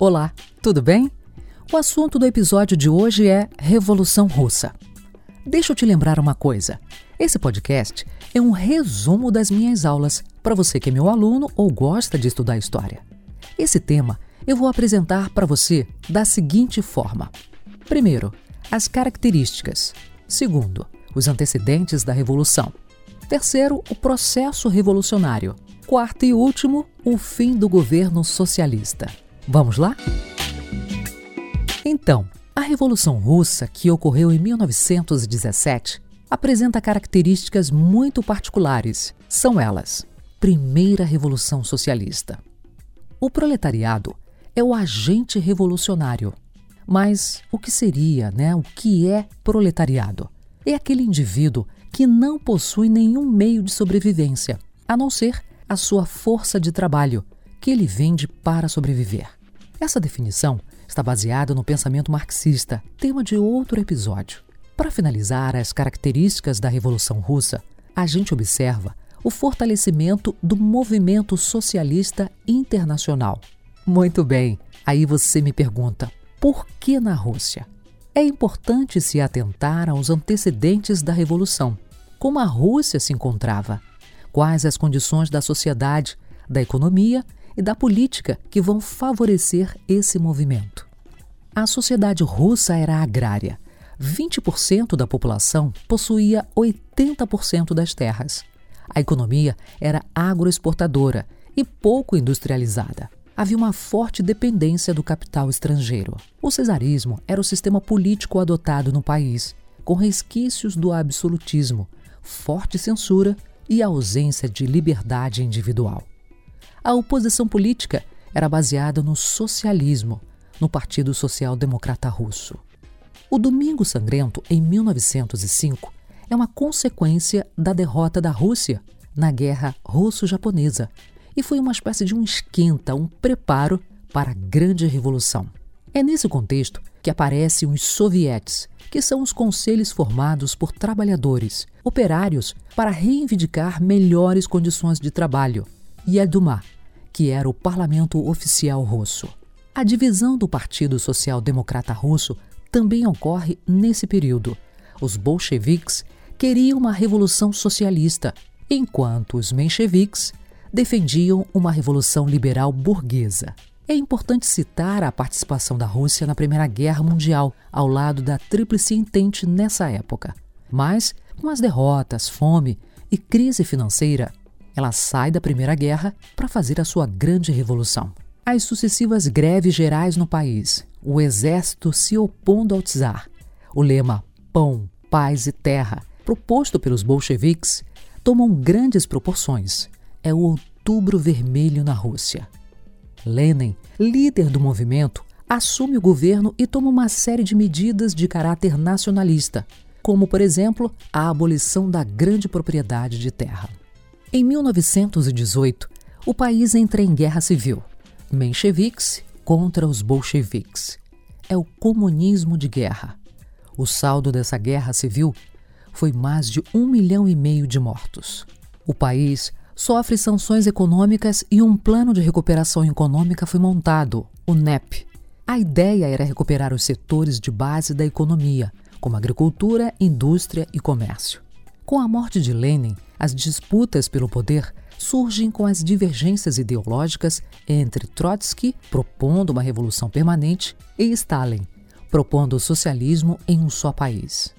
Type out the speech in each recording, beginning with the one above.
Olá, tudo bem? O assunto do episódio de hoje é Revolução Russa. Deixa eu te lembrar uma coisa. Esse podcast é um resumo das minhas aulas para você que é meu aluno ou gosta de estudar história. Esse tema eu vou apresentar para você da seguinte forma: primeiro, as características. Segundo, os antecedentes da Revolução. Terceiro, o processo revolucionário. Quarto e último, o fim do governo socialista. Vamos lá? Então, a Revolução Russa, que ocorreu em 1917, apresenta características muito particulares. São elas: Primeira Revolução Socialista. O proletariado é o agente revolucionário. Mas o que seria, né? O que é proletariado? É aquele indivíduo que não possui nenhum meio de sobrevivência, a não ser a sua força de trabalho, que ele vende para sobreviver. Essa definição está baseada no pensamento marxista, tema de outro episódio. Para finalizar as características da Revolução Russa, a gente observa o fortalecimento do movimento socialista internacional. Muito bem, aí você me pergunta, por que na Rússia? É importante se atentar aos antecedentes da Revolução. Como a Rússia se encontrava? Quais as condições da sociedade, da economia e da política que vão favorecer esse movimento. A sociedade russa era agrária. 20% da população possuía 80% das terras. A economia era agroexportadora e pouco industrializada. Havia uma forte dependência do capital estrangeiro. O cesarismo era o sistema político adotado no país, com resquícios do absolutismo, forte censura e ausência de liberdade individual. A oposição política era baseada no socialismo, no Partido Social Democrata Russo. O Domingo Sangrento, em 1905, é uma consequência da derrota da Rússia na Guerra Russo-Japonesa e foi uma espécie de um esquenta, um preparo para a Grande Revolução. É nesse contexto que aparecem os sovietes, que são os conselhos formados por trabalhadores, operários, para reivindicar melhores condições de trabalho, e a Duma, que era o parlamento oficial russo. A divisão do Partido Social Democrata Russo também ocorre nesse período. Os bolcheviques queriam uma revolução socialista, enquanto os mencheviques defendiam uma revolução liberal burguesa. É importante citar a participação da Rússia na Primeira Guerra Mundial, ao lado da Tríplice Entente nessa época. Mas, com as derrotas, fome e crise financeira, ela sai da Primeira Guerra para fazer a sua grande revolução. As sucessivas greves gerais no país, o exército se opondo ao czar, o lema pão, paz e terra, proposto pelos bolcheviques, tomam grandes proporções. É o Outubro Vermelho na Rússia. Lenin, líder do movimento, assume o governo e toma uma série de medidas de caráter nacionalista, como, por exemplo, a abolição da grande propriedade de terra. Em 1918, o país entra em guerra civil. Mencheviques contra os bolcheviques. É o comunismo de guerra. O saldo dessa guerra civil foi mais de um milhão e meio de mortos. O país sofre sanções econômicas e um plano de recuperação econômica foi montado, o NEP. A ideia era recuperar os setores de base da economia, como agricultura, indústria e comércio. Com a morte de Lenin, as disputas pelo poder surgem com as divergências ideológicas entre Trotsky, propondo uma revolução permanente, e Stalin, propondo o socialismo em um só país.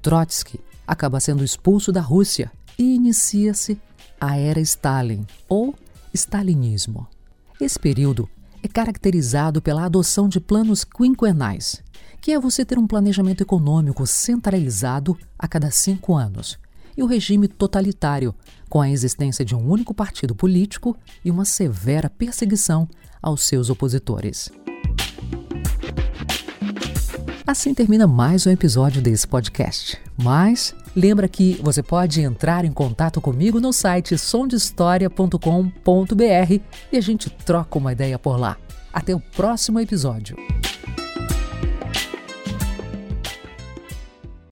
Trotsky acaba sendo expulso da Rússia e inicia-se a Era Stalin, ou Stalinismo. Esse período é caracterizado pela adoção de planos quinquenais, que é você ter um planejamento econômico centralizado a cada cinco anos, e o regime totalitário, com a existência de um único partido político e uma severa perseguição aos seus opositores. Assim termina mais um episódio desse podcast. Mas lembra que você pode entrar em contato comigo no site somdehistoria.com.br e a gente troca uma ideia por lá. Até o próximo episódio.